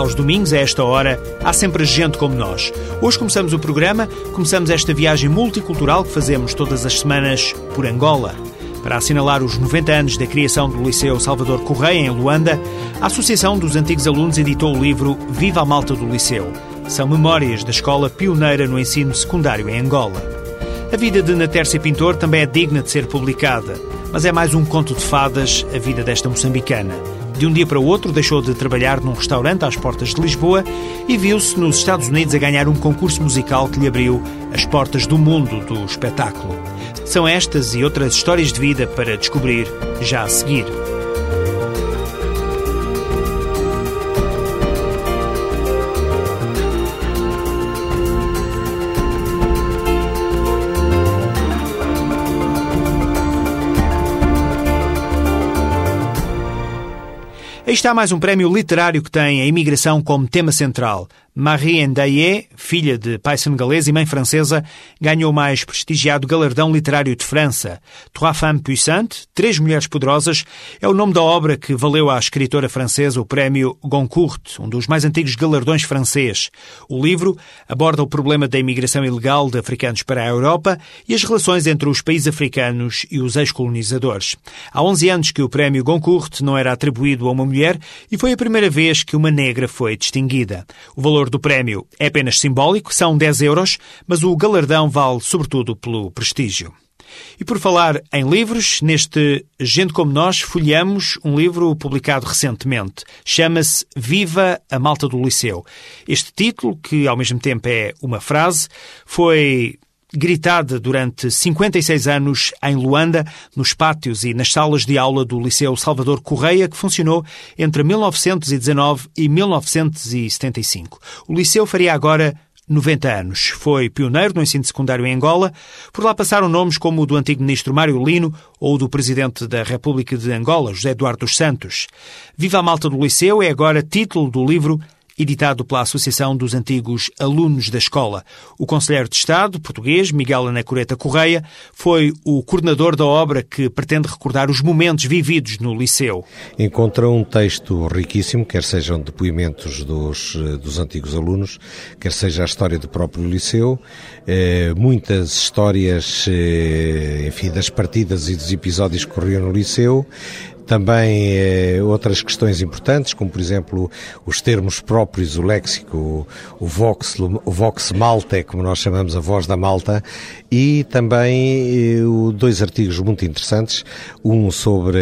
Aos domingos, a esta hora, há sempre gente como nós. Hoje começamos o programa, começamos esta viagem multicultural que fazemos todas as semanas por Angola. Para assinalar os 90 anos da criação do Liceu Salvador Correia, em Luanda, a Associação dos Antigos Alunos editou o livro Viva a Malta do Liceu. São memórias da escola pioneira no ensino secundário em Angola. A vida de Natércia Pintor também é digna de ser publicada, mas é mais um conto de fadas a vida desta moçambicana. De um dia para o outro, deixou de trabalhar num restaurante às portas de Lisboa e viu-se nos Estados Unidos a ganhar um concurso musical que lhe abriu as portas do mundo do espetáculo. São estas e outras histórias de vida para descobrir já a seguir. Aí está mais um prémio literário que tem a imigração como tema central. Marie Ndaye, filha de pai senegalês e mãe francesa, ganhou o mais prestigiado galardão literário de França. Trois femmes puissantes, Três Mulheres Poderosas, é o nome da obra que valeu à escritora francesa o prémio Goncourt, um dos mais antigos galardões francês. O livro aborda o problema da imigração ilegal de africanos para a Europa e as relações entre os países africanos e os ex-colonizadores. Há 11 anos que o prémio Goncourt não era atribuído a uma mulher e foi a primeira vez que uma negra foi distinguida. O valor do prémio é apenas simbólico, são 10 euros, mas o galardão vale sobretudo pelo prestígio. E por falar em livros, neste Gente Como Nós folheamos um livro publicado recentemente. Chama-se Viva a Malta do Liceu. Este título, que ao mesmo tempo é uma frase, foi gritada durante 56 anos em Luanda, nos pátios e nas salas de aula do Liceu Salvador Correia, que funcionou entre 1919 e 1975. O liceu faria agora 90 anos. Foi pioneiro no ensino secundário em Angola. Por lá passaram nomes como o do antigo ministro Mário Lino ou do presidente da República de Angola, José Eduardo dos Santos. Viva a Malta do Liceu é agora título do livro editado pela Associação dos Antigos Alunos da Escola. O Conselheiro de Estado português, Miguel Anacoreta Correia, foi o coordenador da obra que pretende recordar os momentos vividos no Liceu. Encontra um texto riquíssimo, quer sejam depoimentos dos, dos antigos alunos, quer seja a história do próprio Liceu, eh, muitas histórias, eh, enfim, das partidas e dos episódios que corriam no Liceu, também eh, outras questões importantes, como por exemplo os termos próprios, o léxico, o vox, o vox malta, como nós chamamos a voz da Malta, e também eh, dois artigos muito interessantes, um sobre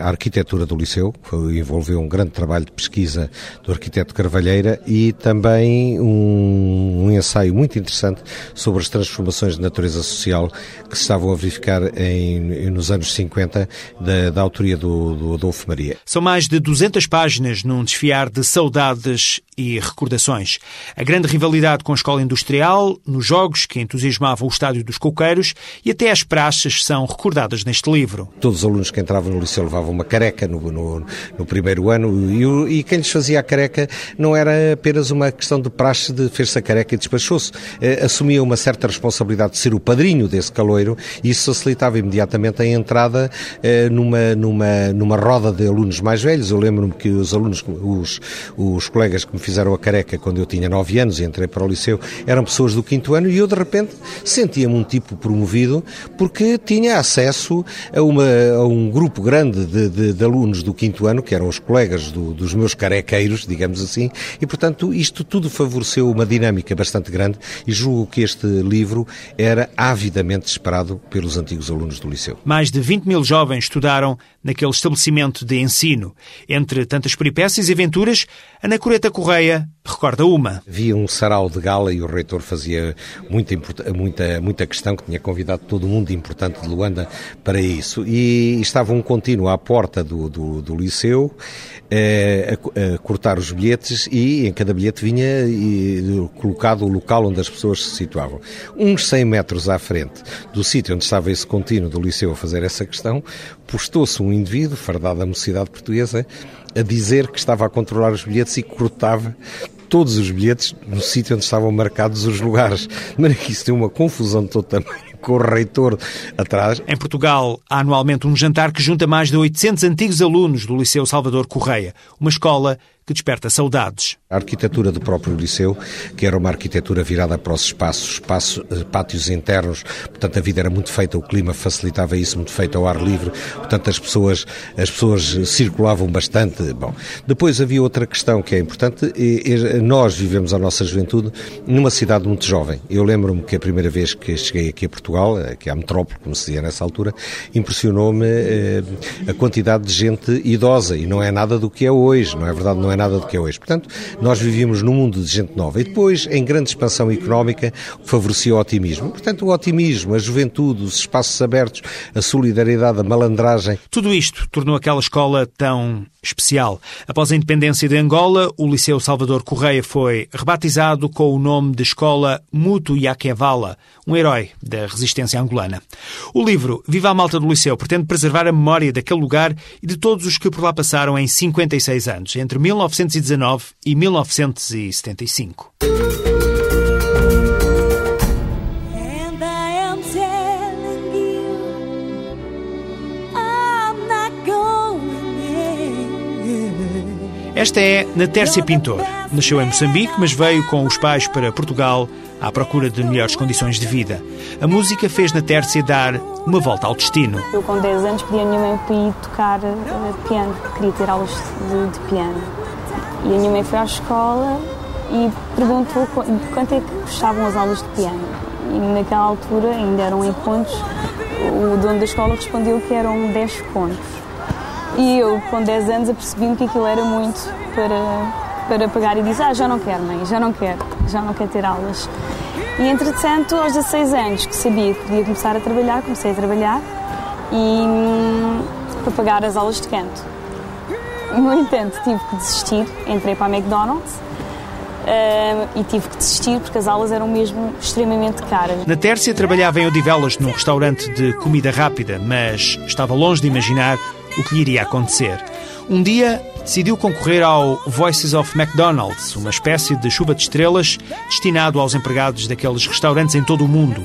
a arquitetura do Liceu, que envolveu um grande trabalho de pesquisa do arquiteto Carvalheira, e também um, um ensaio muito interessante sobre as transformações de natureza social que se estavam a verificar em, nos anos 50 da, da autoria do do, Adolfo Maria. São mais de 200 páginas num desfiar de saudades e recordações. A grande rivalidade com a escola industrial, nos jogos que entusiasmavam o estádio dos coqueiros e até as praxes são recordadas neste livro. Todos os alunos que entravam no liceu levavam uma careca no, no, no primeiro ano e, e, quem lhes fazia a careca não era apenas uma questão de praxe de fez-se a careca e despachou-se. Eh, assumia uma certa responsabilidade de ser o padrinho desse caloiro e isso facilitava imediatamente a entrada eh, numa, numa, numa roda de alunos mais velhos. Eu lembro-me que os alunos, os, os colegas que me fizeram a careca quando eu tinha 9 anos e entrei para o liceu, eram pessoas do quinto ano e eu de repente sentia-me um tipo promovido porque tinha acesso a, uma, a um grupo grande de, de, de, alunos do quinto ano, que eram os colegas do, dos meus carequeiros, digamos assim, e portanto isto tudo favoreceu uma dinâmica bastante grande e julgo que este livro era avidamente esperado pelos antigos alunos do liceu. Mais de 20 mil jovens estudaram naqueles estabelecimento de ensino. Entre tantas peripécias e aventuras, Ana Coreta Correia recorda uma. Havia um sarau de gala e o reitor fazia muita, muita, muita questão, que tinha convidado todo o mundo importante de Luanda para isso. E estava um contínuo à porta do, do, do liceu a, a, cortar os bilhetes e em cada bilhete vinha e, colocado o local onde as pessoas se situavam. Uns 100 metros à frente do sítio onde estava esse contínuo do liceu a fazer essa questão, postou-se um indivíduo, fardado da mocidade portuguesa, a dizer que estava a controlar os bilhetes e cortava todos os bilhetes no sítio onde estavam marcados os lugares. De maneira que isso tem uma confusão de todo tamanho com o reitor atrás. Em Portugal, há anualmente um jantar que junta mais de 800 antigos alunos do Liceu Salvador Correia, uma escola que desperta saudades. A arquitetura do próprio liceu, que era uma arquitetura virada para os espaços, espaços, eh, pátios internos, portanto a vida era muito feita, o clima facilitava isso, muito feito ao ar livre, portanto as pessoas, as pessoas circulavam bastante. Bom, depois havia outra questão que é importante, nós vivemos a nossa juventude numa cidade muito jovem. Eu lembro-me que a primeira vez que cheguei aqui a Portugal, aqui à metrópole, como se dizia nessa altura, impressionou-me eh, a quantidade de gente idosa, e não é nada do que é hoje, não é verdade, não é é nada do que é hoje. Portanto, nós vivíamos num mundo de gente nova. E depois, em grande expansão económica, favorecia o otimismo. Portanto, o otimismo, a juventude, os espaços abertos, a solidariedade, a malandragem. Tudo isto tornou aquela escola tão especial. Após a independência de Angola, o Liceu Salvador Correia foi rebatizado com o nome de Escola Mutu Yakevala, um herói da resistência angolana. O livro Viva a Malta do Liceu pretende preservar a memória daquele lugar e de todos os que por lá passaram em 56 anos, entre 1919 e 1975. Esta é Natércia Pintor. Nasceu em Moçambique, mas veio com os pais para Portugal à procura de melhores condições de vida. A música fez Natércia dar uma volta ao destino. Eu, com 10 anos, pedi à minha mãe para ir tocar uh, piano, queria ter aulas de, de, piano. E a minha mãe foi à escola e perguntou quanto é que custavam as aulas de piano. E naquela altura, ainda eram em pontos, o dono da escola respondeu que eram 10 pontos. E eu, com 10 anos, apercebi-me que aquilo era muito para, para pagar e disse: Ah, já não quero, mãe, já não quero, já não quero ter aulas. E entretanto, aos 16 anos, que sabia que podia começar a trabalhar, comecei a trabalhar e hum, para pagar as aulas de canto. No entanto, tive que desistir, entrei para a McDonald's Uh, e tive que desistir porque as aulas eram mesmo extremamente caras. Na Tércia trabalhava em Odivelas num restaurante de comida rápida, mas estava longe de imaginar o que lhe iria acontecer. Um dia decidiu concorrer ao Voices of McDonald's, uma espécie de chuva de estrelas destinado aos empregados daqueles restaurantes em todo o mundo.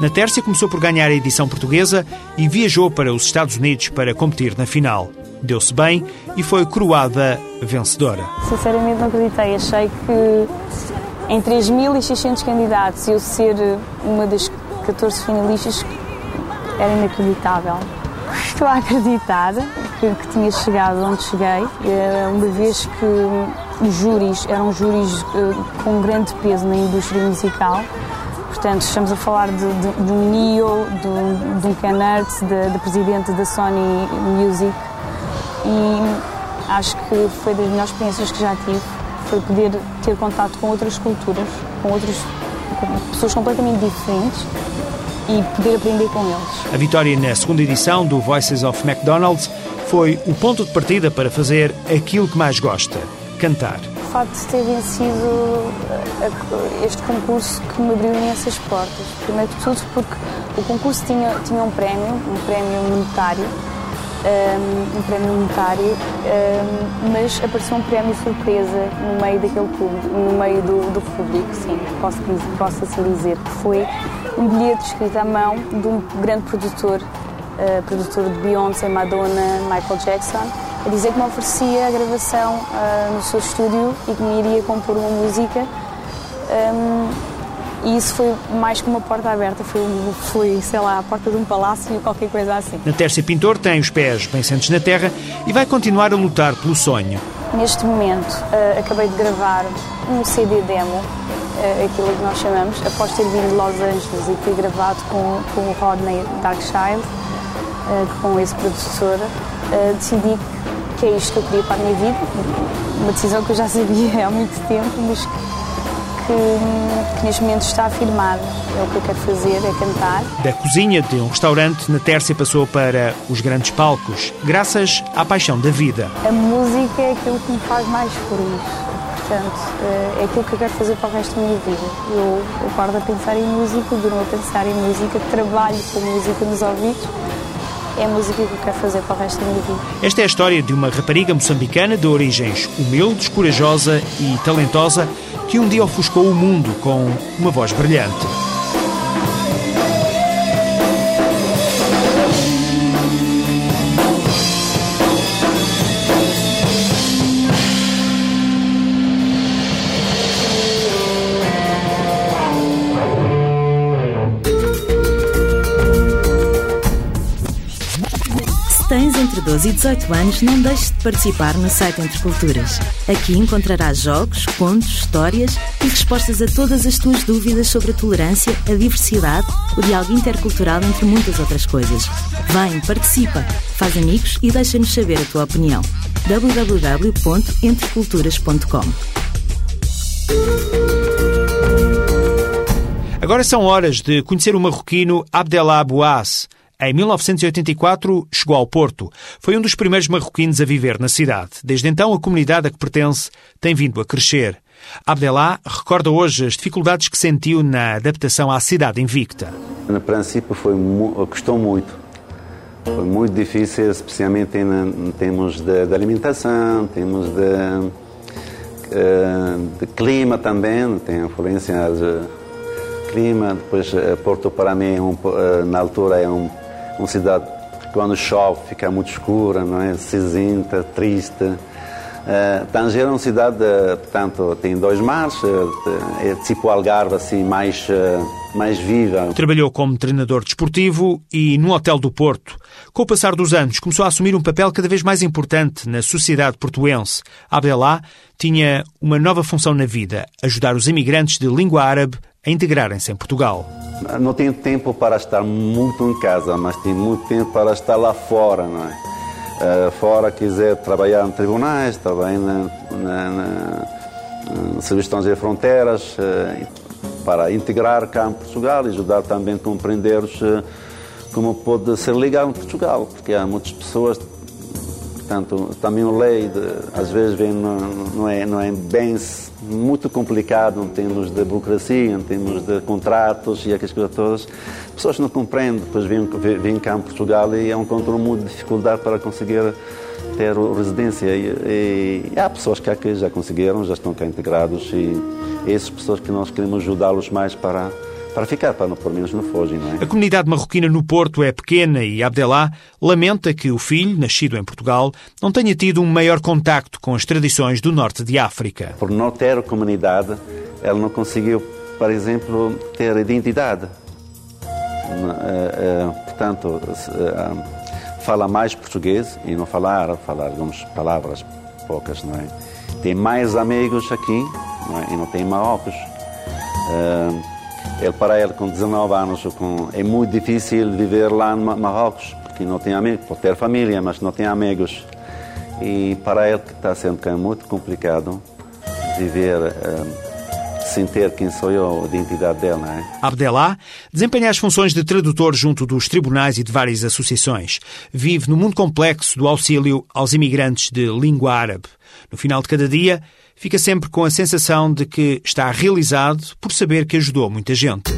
Na Tércia começou por ganhar a edição portuguesa e viajou para os Estados Unidos para competir na final. Deu-se bem e foi coroada vencedora. Sinceramente não acreditei. Achei que em 3.600 candidatos eu ser uma das 14 finalistas era inacreditável. Estou a acreditar que, que tinha chegado onde cheguei, eh, uma vez que os júris eram júris eh, com grande peso na indústria musical. Portanto, estamos a falar de, de, de um NEO, de, de um Ken Arts, da presidente da Sony Music e acho que foi das melhores experiências que já tive, foi poder ter contato com outras culturas, com outras com pessoas completamente diferentes e poder aprender com eles. A vitória na segunda edição do Voices of McDonald's foi o ponto de partida para fazer aquilo que mais gosta, cantar. O facto de ter vencido eh, este concurso que me abriu imensas portas. Primeiro de tudo porque o concurso tinha, tinha um prémio, um prémio monetário, um, um prémio monetário, um, mas apareceu um prémio surpresa no meio daquele público, no meio do, do público, sim, posso, posso assim dizer, que foi um bilhete escrito à mão de um grande produtor, uh, produtor de Beyoncé, Madonna, Michael Jackson, a dizer que me oferecia a gravação uh, no seu estúdio e que me iria compor uma música. Um, e isso foi mais que uma porta aberta, foi, foi, sei lá, a porta de um palácio, qualquer coisa assim. Na Tércia Pintor tem os pés bem sentes na terra e vai continuar a lutar pelo sonho. Neste momento, uh, acabei de gravar um CD demo, uh, aquilo que nós chamamos, após ter vindo de Los Angeles e ter gravado com, com o Rodney Darkchild, com esse produtor, decidi que é isto que eu queria para a minha vida. Uma decisão que eu já sabia há muito tempo, mas que que, neste momento está afirmado. É o que eu quero fazer, é cantar. Da cozinha de um restaurante, na Tércia passou para os grandes palcos, graças à paixão da vida. A música é aquilo que me faz mais feliz. Portanto, eh, é aquilo que eu quero fazer para o resto da minha vida. Eu, paro de pensar em música, durmo a pensar em música, trabalho com música nos ouvidos é a música que eu quero fazer para o resto da minha vida. Esta é a história de uma rapariga moçambicana de origens humildes, corajosa e talentosa que um dia ofuscou o mundo com uma voz brilhante. Entre 12 e 18 anos, não deixes de participar no site Entre Culturas. Aqui encontrarás jogos, contos, histórias e respostas a todas as tuas dúvidas sobre a tolerância, a diversidade, o diálogo intercultural, entre muitas outras coisas. Vem, participa, faz amigos e deixa-nos saber a tua opinião. www.entreculturas.com Agora são horas de conhecer o marroquino Abdellah Bouass. Em 1984, chegou ao Porto. Foi um dos primeiros marroquinos a viver na cidade. Desde então, a comunidade a que pertence tem vindo a crescer. Abdelá recorda hoje as dificuldades que sentiu na adaptação à cidade invicta. No princípio, foi, custou muito. Foi muito difícil, especialmente em, termos de, de alimentação, temos de, eh, de, clima também, tem influência de clima. Depois, eh, Porto para mim, é na altura, é um uma cidade que quando chove fica muito escura, não é? Cinzenta, triste. Uh, Tanger é uma cidade, portanto, tem dois mares, eh, é tipo Algarve, assim, mais, mais viva. Trabalhou como treinador desportivo e no Hotel do Porto. Com o passar dos anos, começou a assumir um papel cada vez mais importante na sociedade portuense. Abdelá tinha uma nova função na vida, ajudar os imigrantes de língua árabe a integrarem-se em Portugal. Não tenho tempo para estar muito em casa, mas tenho muito tempo para estar lá fora, não é? Uh, fora quiser trabalhar em tribunais, também na, na, na, Serviço de Fronteiras, uh, para integrar cá em Portugal e ajudar também a compreender uh, como pode ser legal em Portugal, porque há muitas pessoas Portanto, também a lei, de, às vezes, vem, não, não, é, não é bem muito complicado em termos de burocracia, em termos de contratos e aquelas coisas todas. As pessoas não compreendem, depois vêm, vêm cá em Portugal e é encontram muita dificuldade para conseguir ter residência. E, e, há pessoas que aqui já conseguiram, já estão cá integrados e, e essas pessoas que nós queremos ajudá-los mais para para ficar, para não, pelo menos não fogem. Não é? A comunidade marroquina no Porto é pequena e Abdelá lamenta que o filho, nascido em Portugal, não tenha tido um maior contacto com as tradições do norte de África. Por não ter comunidade, ele não conseguiu, por exemplo, ter identidade. Eh, eh, portanto, eh, fala mais português e não falar, falar algumas palavras poucas, não é? Tem mais amigos aqui não é? e não tem Marrocos. Ele, para ele, com 19 anos, com, é muito difícil viver lá no Marrocos, porque não tem amigos, pode ter família, mas não tem amigos. E para ele, que está sendo muito complicado viver um, sem ter quem sou eu, a identidade dele, não é? Abdelá desempenha as funções de tradutor junto dos tribunais e de várias associações. Vive no mundo complexo do auxílio aos imigrantes de língua árabe. No final de cada dia, fica sempre com a sensação de que está realizado por saber que ajudou muita gente.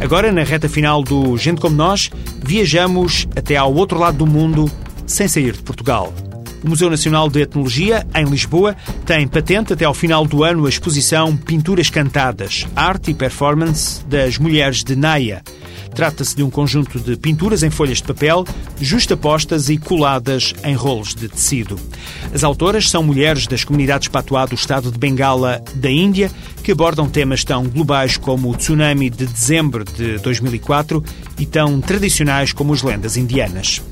Agora, na reta final do Gente Como Nós, viajamos até ao outro lado do mundo sem sair de Portugal. O Museu Nacional de Etnologia, em Lisboa, tem patente até ao final do ano a exposição Pinturas Cantadas, Arte e Performance das Mulheres de Naia. Trata-se de um conjunto de pinturas em folhas de papel, justapostas e coladas em rolos de tecido. As autoras são mulheres das comunidades patuá do estado de Bengala, da Índia, que abordam temas tão globais como o tsunami de dezembro de 2004 e tão tradicionais como as lendas indianas.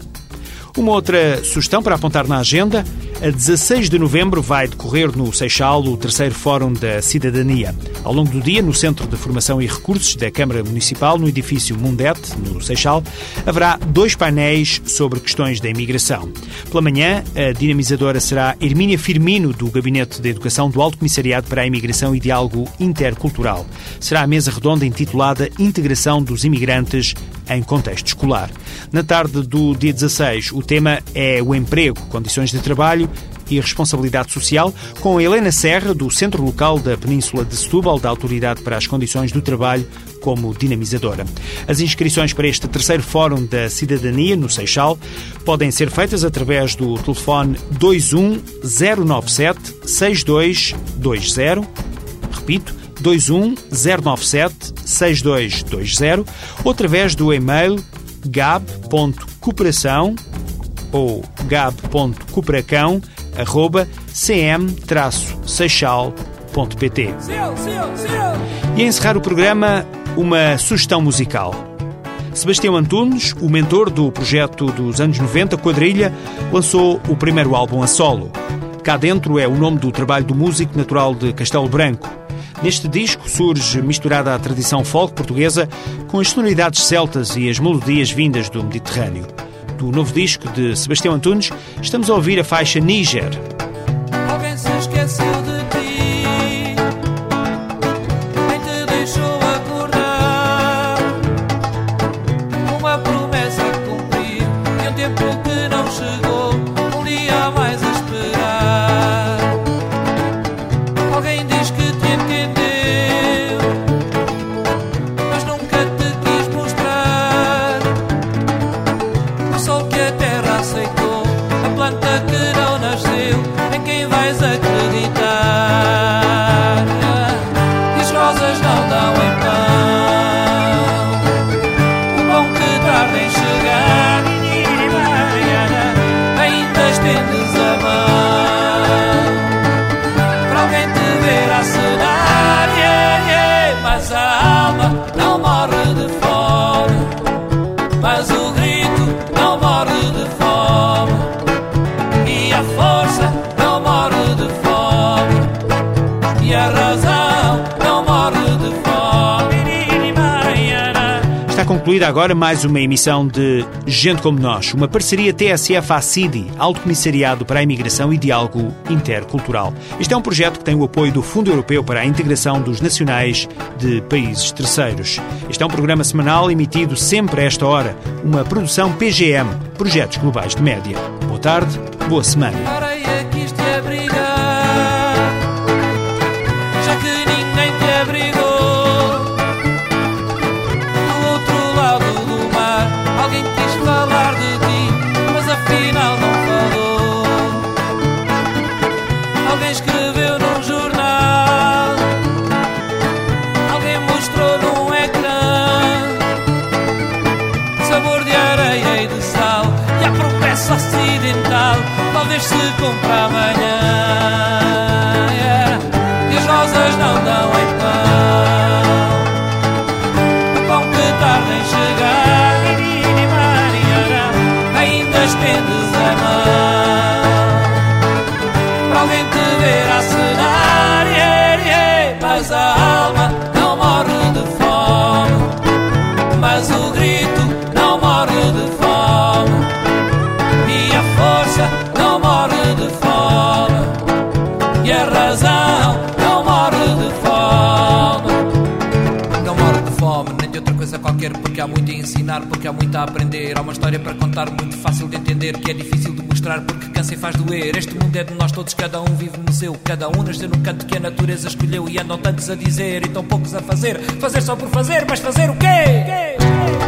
Uma outra sugestão para apontar na agenda: a 16 de novembro vai decorrer no Seixal o terceiro Fórum da Cidadania. Ao longo do dia, no Centro de Formação e Recursos da Câmara Municipal, no edifício Mundete, no Seixal, haverá dois painéis sobre questões da imigração. Pela manhã, a dinamizadora será Hermínia Firmino, do Gabinete de Educação do Alto Comissariado para a Imigração e Diálogo Intercultural. Será a mesa redonda intitulada Integração dos Imigrantes em Contexto Escolar. Na tarde do dia 16, o tema é o emprego, condições de trabalho e responsabilidade social, com Helena Serra, do Centro Local da Península de Setúbal, da Autoridade para as Condições do Trabalho, como dinamizadora. As inscrições para este terceiro Fórum da Cidadania, no Seixal, podem ser feitas através do telefone 21097 6220. Repito, 21097 6220 ou através do e-mail gab.cooperação ou gab.cooperação.cm-seixal.pt E a encerrar o programa, uma sugestão musical. Sebastião Antunes, o mentor do projeto dos anos 90, Quadrilha, lançou o primeiro álbum a solo. Cá Dentro é o nome do trabalho do músico natural de Castelo Branco. Neste disco surge misturada a tradição folk portuguesa com as sonoridades celtas e as melodias vindas do Mediterrâneo. Do novo disco de Sebastião Antunes, estamos a ouvir a faixa Níger. Alguém se esqueceu Ainda Concluída agora mais uma emissão de Gente Como Nós, uma parceria TSF-ACIDI, Alto Comissariado para a Imigração e Diálogo Intercultural. Este é um projeto que tem o apoio do Fundo Europeu para a Integração dos Nacionais de Países Terceiros. Este é um programa semanal emitido sempre a esta hora, uma produção PGM, Projetos Globais de Média. Boa tarde, boa semana. E a promessa ocidental Talvez se compre amanhã porque há muito a ensinar porque há muito a aprender. Há uma história para contar muito fácil de entender que é difícil de mostrar porque e faz doer. Este mundo é de nós todos cada um vive no seu. Cada um nasceu no canto que a natureza escolheu e andam tantos a dizer e tão poucos a fazer. Fazer só por fazer mas fazer o quê?